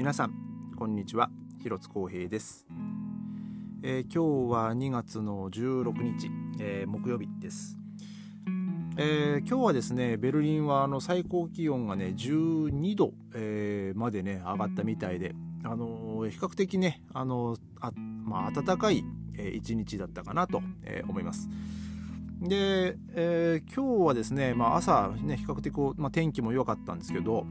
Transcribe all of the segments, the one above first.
皆さんこんにちは。広津光平です、えー、今日は2月の16日、えー、木曜日です、えー、今日はですねベルリンはあの最高気温がね12度、えまでね上がったみたいであの比較的ねあのあ、まあ、暖かい一日だったかなと思います。で、えー、今日はですね、まあ、朝、ね、比較的こう、まあ、天気も良かったんですけど、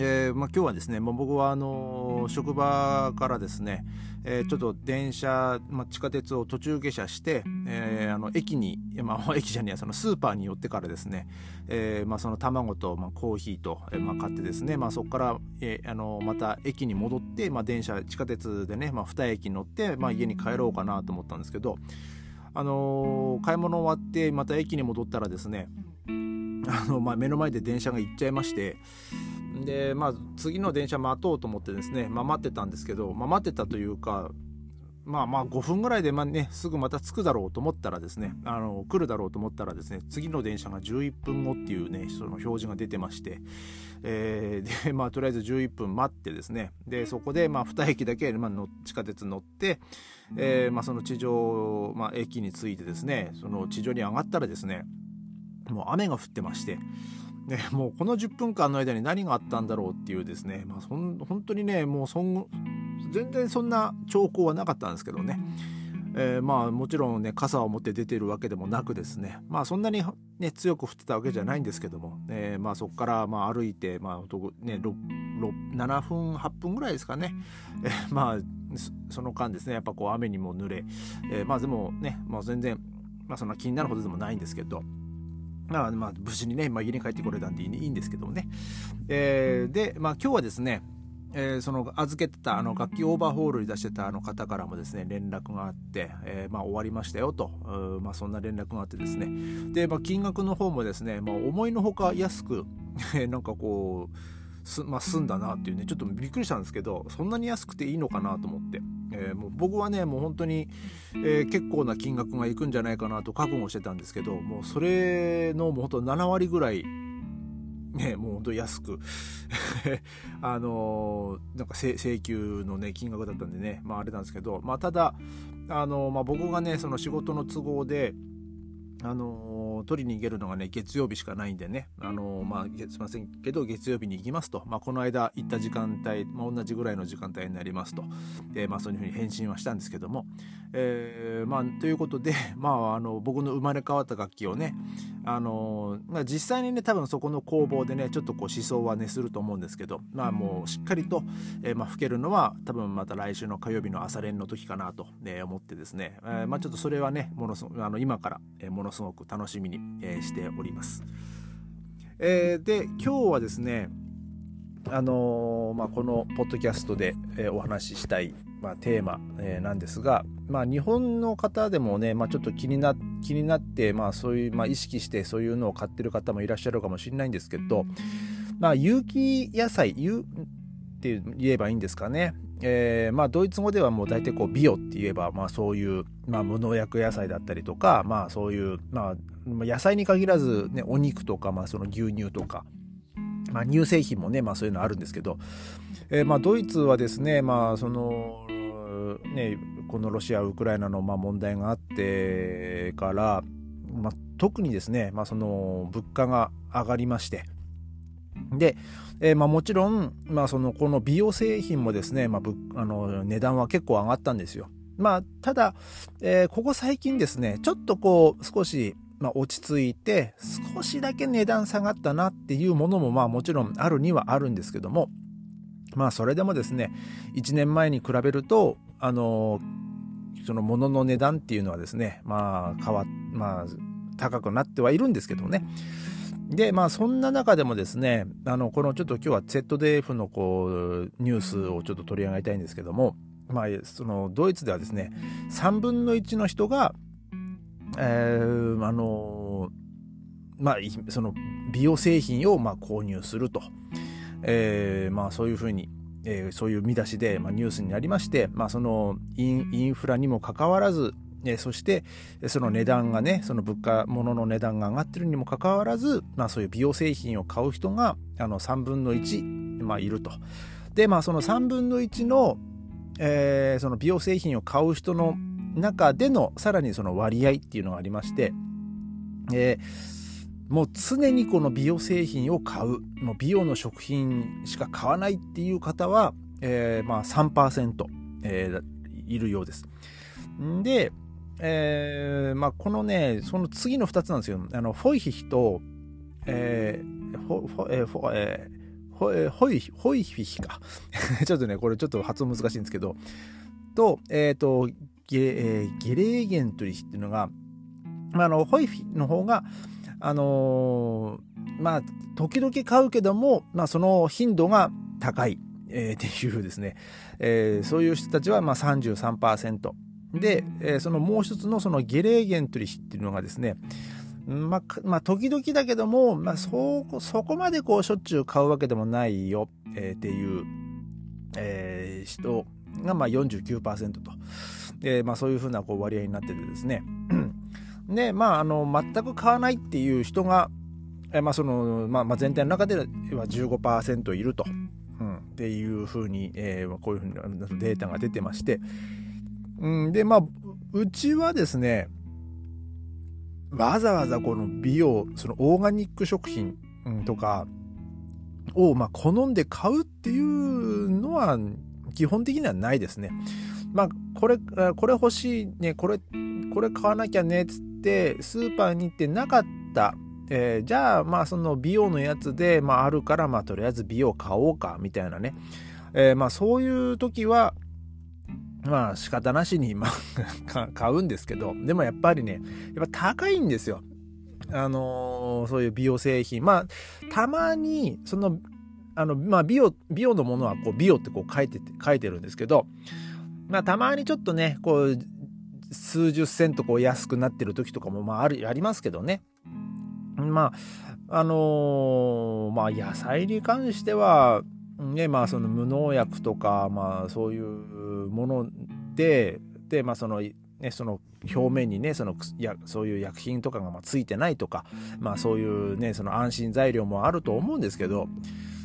えーまあ、今日はですね、まあ、僕はあの職場からですね、えー、ちょっと電車、まあ、地下鉄を途中下車して、えー、あの駅に、まあ、駅じゃねえそのスーパーに寄ってからですね、えーまあ、その卵と、まあ、コーヒーと、えーまあ、買ってですね、まあ、そこから、えー、あのまた駅に戻って、まあ、電車地下鉄でね、まあ、2駅乗って、まあ、家に帰ろうかなと思ったんですけど、あのー、買い物終わってまた駅に戻ったらですねあの、まあ、目の前で電車が行っちゃいましてで、まあ、次の電車待とうと思ってですね、まあ、待ってたんですけど、まあ、待ってたというか、まあまあ5分ぐらいでまあね、すぐまた着くだろうと思ったらですね、あの、来るだろうと思ったらですね、次の電車が11分後っていうね、その表示が出てまして、えー、で、まあとりあえず11分待ってですね、で、そこでまあ2駅だけ、まあ、の地下鉄乗って、えー、まあその地上、まあ駅に着いてですね、その地上に上がったらですね、もう雨が降ってまして、ね、もうこの10分間の間に何があったんだろうっていうですね、まあ、そん本当にねもうそん全然そんな兆候はなかったんですけどね、えー、まあもちろんね傘を持って出てるわけでもなくですね。まあそんなに、ね、強く降ってたわけじゃないんですけども、え、まあそこからまあ歩いて、まあね、7分8分ぐらいですかね、え、まあその間ですね。やっぱこう雨にも濡れ、え、まあでもね、まあ、全然、まあ、そんな気になるほどでもないんですけど。まあ、まあ、無事にね、まあ、家に帰ってこれたんでいいん。ですけどもね。えー、で、まあ、今日はですね、えー、その預けてたあの楽器オーバーホールに出してたあの方からもですね連絡があって、えー、まあ、終わりましたよと、まあ、そんな連絡があってですね。で、まあ、金額の方もですね、まあ、思いのほか安くなんかこうす、まあ、済んだなっていうねちょっとびっくりしたんですけどそんなに安くていいのかなと思って、えー、もう僕はねもう本当に、えー、結構な金額がいくんじゃないかなと覚悟してたんですけどもうそれのもう本当7割ぐらいね、もうほんと安く あのー、なんか請求のね、金額だったんでね、まああれなんですけど、まあただ、あのー、まあ僕がね、その仕事の都合で、あのー、取りに行けるのがね、月曜日しかないんでね、あのー、まあ、すいません。けど、月曜日に行きますと、まあ、この間行った時間帯、まあ、同じぐらいの時間帯になりますと、で、まあ、そういうふうに返信はしたんですけども、えー、まあ、ということで、まあ、あの、僕の生まれ変わった楽器をね、あのー、まあ、実際にね、多分そこの工房でね、ちょっとこう思想はね、すると思うんですけど、まあ、もうしっかりと、えー、まあ、吹けるのは、多分また来週の火曜日の朝練の時かなと、ね、思ってですね、えー、まあ、ちょっとそれはね、ものすあの今から、えー、ものすごく楽しみに、えー、しております。えー、で今日はですねあのー、まあ、このポッドキャストで、えー、お話ししたい、まあ、テーマ、えー、なんですが、まあ、日本の方でもね、まあ、ちょっと気にな気になって、まあ、そういう、まあ、意識してそういうのを買ってる方もいらっしゃるかもしれないんですけど、まあ、有機野菜有って言えばいいんですかねえー、まあ、ドイツ語ではもう大体こうビオって言えば、まあ、そういう、まあ、無農薬野菜だったりとか、まあ、そういう、まあ、野菜に限らず、ね、お肉とか、まあ、その牛乳とか、まあ、乳製品もね、まあ、そういうのあるんですけど、えー、まあ、ドイツはですね、まあ、その、ね、このロシア、ウクライナのまあ問題があってから、まあ、特にですね、まあ、その物価が上がりまして、で、えー、まあ、もちろん、まあ、そのこの美容製品もですね、まあ、あの値段は結構上がったんですよ。まあ、ただ、えー、ここ最近ですね、ちょっとこう少し、まあ、落ち着いて少しだけ値段下がったなっていうものもまあもちろんあるにはあるんですけどもまあそれでもですね1年前に比べるとあのその物の値段っていうのはですねまあ変わまあ高くなってはいるんですけどねで、まあそんな中でもですね、あの、このちょっと今日は ZDF のこう、ニュースをちょっと取り上げたいんですけども、まあ、そのドイツではですね、3分の1の人が、えー、あのまあ、その美容製品をまあ購入すると、えー、まあそういうふうに、えー、そういう見出しで、まあ、ニュースになりまして、まあ、そのインインフラにもかかわらず、えそしてその値段がねその物価物の値段が上がってるにもかかわらず、まあ、そういう美容製品を買う人があの3分の1、まあ、いると。でまあその3分の1の,、えー、その美容製品を買う人の中でのさらにその割合っていうのがありまして、えー、もう常にこの美容製品を買うもう美容の食品しか買わないっていう方は、えー、まあ3%、えー、いるようです。で、えーまあ、このねその次の2つなんですよ。あのフォイヒヒと、えー、フォえーフォえーホえホイホイフィヒか。ちょっとねこれちょっと発音難しいんですけど。とえっ、ー、とゲ,、えー、ゲレーゲントリヒっていうのが、まあ、あのホイフィの方があのー、まあ時々買うけども、まあ、その頻度が高い、えー、っていうですね、えー、そういう人たちはまあ33%で、えー、そのもう一つのそのゲレーゲントリヒっていうのがですね、まあ、まあ、時々だけども、まあ、そ、そこまでこう、しょっちゅう買うわけでもないよ、えー、っていう、えー、人が、まあ49%と。えー、まあ、そういうふうなこう割合になっててですね。で、まあ、あの、全く買わないっていう人が、えー、まあ、その、まあ、まあ、全体の中では15%いると。うん、っていうふうに、えー、こういうふうなデータが出てまして、うん、で、まあ、うちはですね、わざわざこの美容、そのオーガニック食品とかを、まあ、好んで買うっていうのは、基本的にはないですね。まあ、これ、これ欲しいね、これ、これ買わなきゃねっ、つって、スーパーに行ってなかった。えー、じゃあ、まあ、その美容のやつで、まあ、あるから、まあ、とりあえず美容買おうか、みたいなね。えー、まあ、そういう時は、まあ仕方なしに、まあ 買うんですけど、でもやっぱりね、やっぱ高いんですよ。あのー、そういう美容製品。まあ、たまに、その、あの、まあ、美容、美容のものは、こう、美容ってこう書いてて、書いてるんですけど、まあ、たまにちょっとね、こう、数十セントこう安くなってる時とかも、まあ、ある、ありますけどね。まあ、あのー、まあ、野菜に関しては、ね、まあ、その無農薬とか、まあ、そういうものでで、まあそのね、その表面にねそのやそういう薬品とかがまついてないとか、まあ、そういうねその安心材料もあると思うんですけど、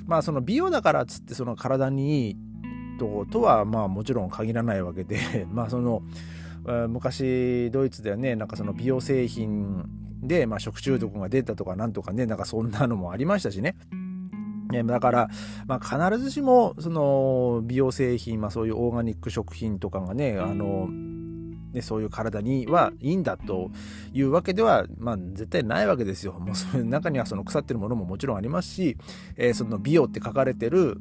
まあ、その美容だからっつってその体にいいととはまあもちろん限らないわけで まあその昔ドイツではねなんかその美容製品で、まあ、食中毒が出たとかなんとかねなんかそんなのもありましたしね。ね、だから、まあ、必ずしも、その、美容製品、まあ、そういうオーガニック食品とかがね、あの、ね、そういう体にはいいんだというわけでは、まあ、絶対ないわけですよ。もうその中にはその腐ってるものももちろんありますし、えー、その美容って書かれてる、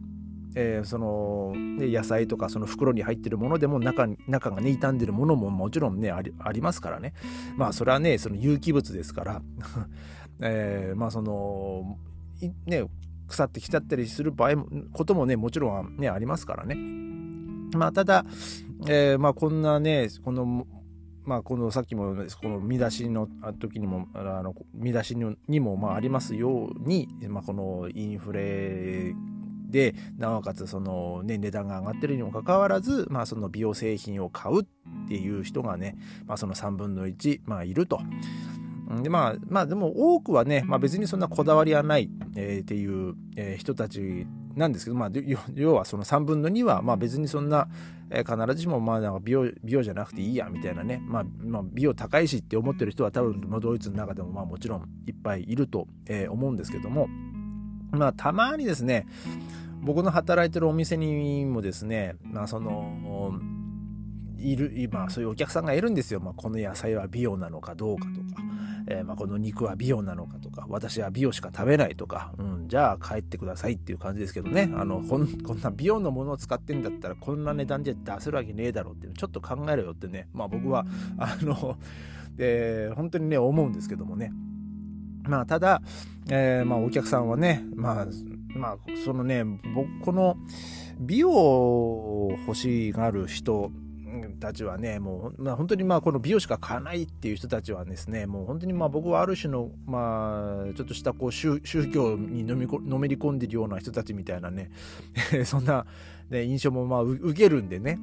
えー、その、ね、野菜とかその袋に入ってるものでも中中がね傷んでるものももちろんねありありますからねまあそれはねその有機物ですから、えー、まあそのね腐ってきちゃったりする場合もこともねもちろんねありますからねまあただ、えー、まあこんなねこのまあ、このさっきもこの見出しの時にもあの見出しにもまあありますように、まあ、このインフレでなおかつその、ね、値段が上がってるにもかかわらず、まあ、その美容製品を買うっていう人がね、まあ、その3分の1、まあ、いると。でまあ、まあでも多くはね、まあ、別にそんなこだわりはない、えー、っていう、えー、人たちなんですけど、まあ、要はその3分の2はまあ別にそんな、えー、必ずしもまあなんか美容美容じゃなくていいやみたいなね、まあ、まあ美容高いしって思ってる人は多分ドイツの中でもまあもちろんいっぱいいると、えー、思うんですけども。まあたまにですね僕の働いてるお店にもですねまあそのいる今そういうお客さんがいるんですよ、まあ、この野菜は美容なのかどうかとか。えー、まあ、この肉は美容なのかとか、私は美容しか食べないとか、うん、じゃあ帰ってくださいっていう感じですけどね、あの、こんこんな美容のものを使ってんだったら、こんな値段じゃ出せるわけねえだろうっていうちょっと考えろよってね、まあ僕は、あの、えー、本当にね、思うんですけどもね。まあ、ただ、えー、まあ、お客さんはね、まあ、まあ、そのね、僕、この、美容を欲しがる人たちはね、もう、まあ、本当にまあこの美容しか買わないっていう人たちはですね、もう本当にまあ僕はある種の、まあ、ちょっとしたこう宗教にのみのめり込んでるような人たちみたいなね、そんな、ね、印象もまあ受けるんでね、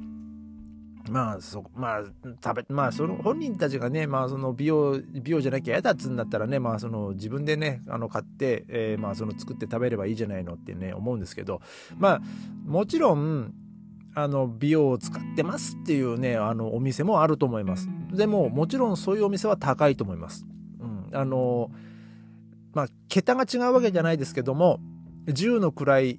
まあ、そ、まあ、食べ、まあ、その本人たちがね、まあ、その美容、美容じゃなきゃ嫌だっつうんだったらね、まあ、その自分でね、あの、買って、えー、まあ、その作って食べればいいじゃないのってね、思うんですけど、まあ、もちろん、あの、美容を使ってますっていうね、あの、お店もあると思います。でも、もちろんそういうお店は高いと思います。うん。あの、まあ、桁が違うわけじゃないですけども、10の位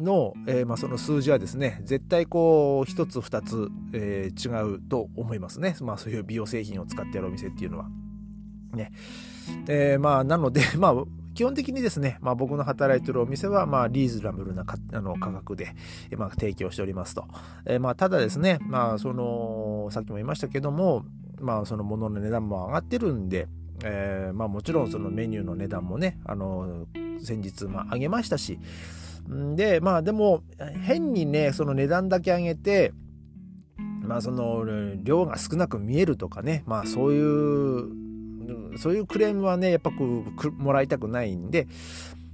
の、えー、まあ、その数字はですね絶対こう1つ2つ、えー、違うと思いますね、まあ、そういう美容製品を使ってやるお店っていうのは。ねえー、まあなので、まあ、基本的にですね、まあ、僕の働いてるお店は、まあ、リーズナブルなあの価格で、まあ、提供しておりますと。えー、まあ、ただですね、まあ、その、さっきも言いましたけども、まあ、その物の値段も上がってるんで、えー、まあ、もちろんそのメニューの値段もね、あの、先日、まあ、上げましたし、で、まあでも、変にね、その値段だけ上げて、まあその量が少なく見えるとかね、まあそういう、そういうクレームはね、やっぱこう、もらいたくないんで、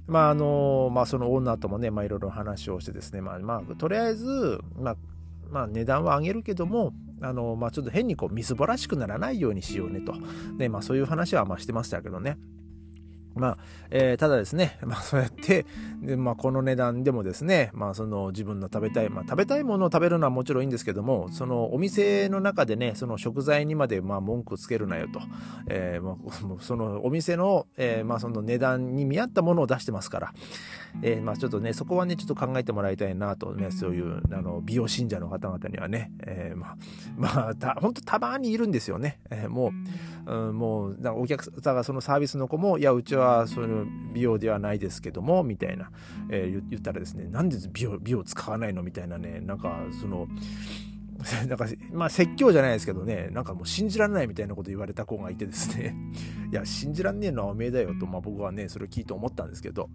まああの、まあそのオーナーともね、まあいろいろ話をしてですね、まあまあ、とりあえず、まあ、まあ値段は上げるけども、あの、まあちょっと変にこう、みすぼらしくならないようにしようねと。ね、まあそういう話はまあしてましたけどね。まあ、えー、ただですね、まあそうやって、でまあこの値段でもですね、まあその自分の食べたい、まあ食べたいものを食べるのはもちろんいいんですけども、そのお店の中でね、その食材にまでまあ文句つけるなよと、えー、まあ そのお店の、えー、まあその値段に見合ったものを出してますから、えー、まあちょっとね、そこはね、ちょっと考えてもらいたいなとね、そういうあの美容信者の方々にはね、えー、まあ、まあ、た、本当たまにいるんですよね。えー、もう、うん、もう、お客さんがそのサービスの子も、いや、うちははその美容ではないですけども、みたいな、えー、言ったらですね、なんで美容、美容使わないのみたいなね、なんか、その、なんか、まあ説教じゃないですけどね、なんかもう信じられないみたいなこと言われた子がいてですね、いや、信じらんねえのはおめえだよと、まあ僕はね、それを聞いて思ったんですけど、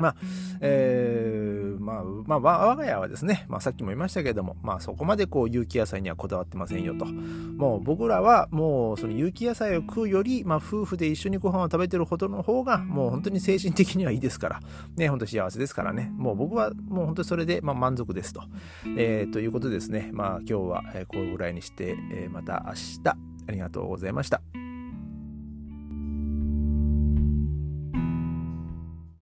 まあ、えー、まあ、まあ、我が家はですね、まあ、さっきも言いましたけれども、まあ、そこまでこう、有機野菜にはこだわってませんよと。もう、僕らは、もう、その有機野菜を食うより、まあ、夫婦で一緒にご飯を食べてるほどの方が、もう本当に精神的にはいいですから、ね、本当幸せですからね、もう僕は、もう本当にそれで、まあ、満足ですと。えー、ということですね、まあ、今日は、こうぐらいにして、え、また明日、ありがとうございました。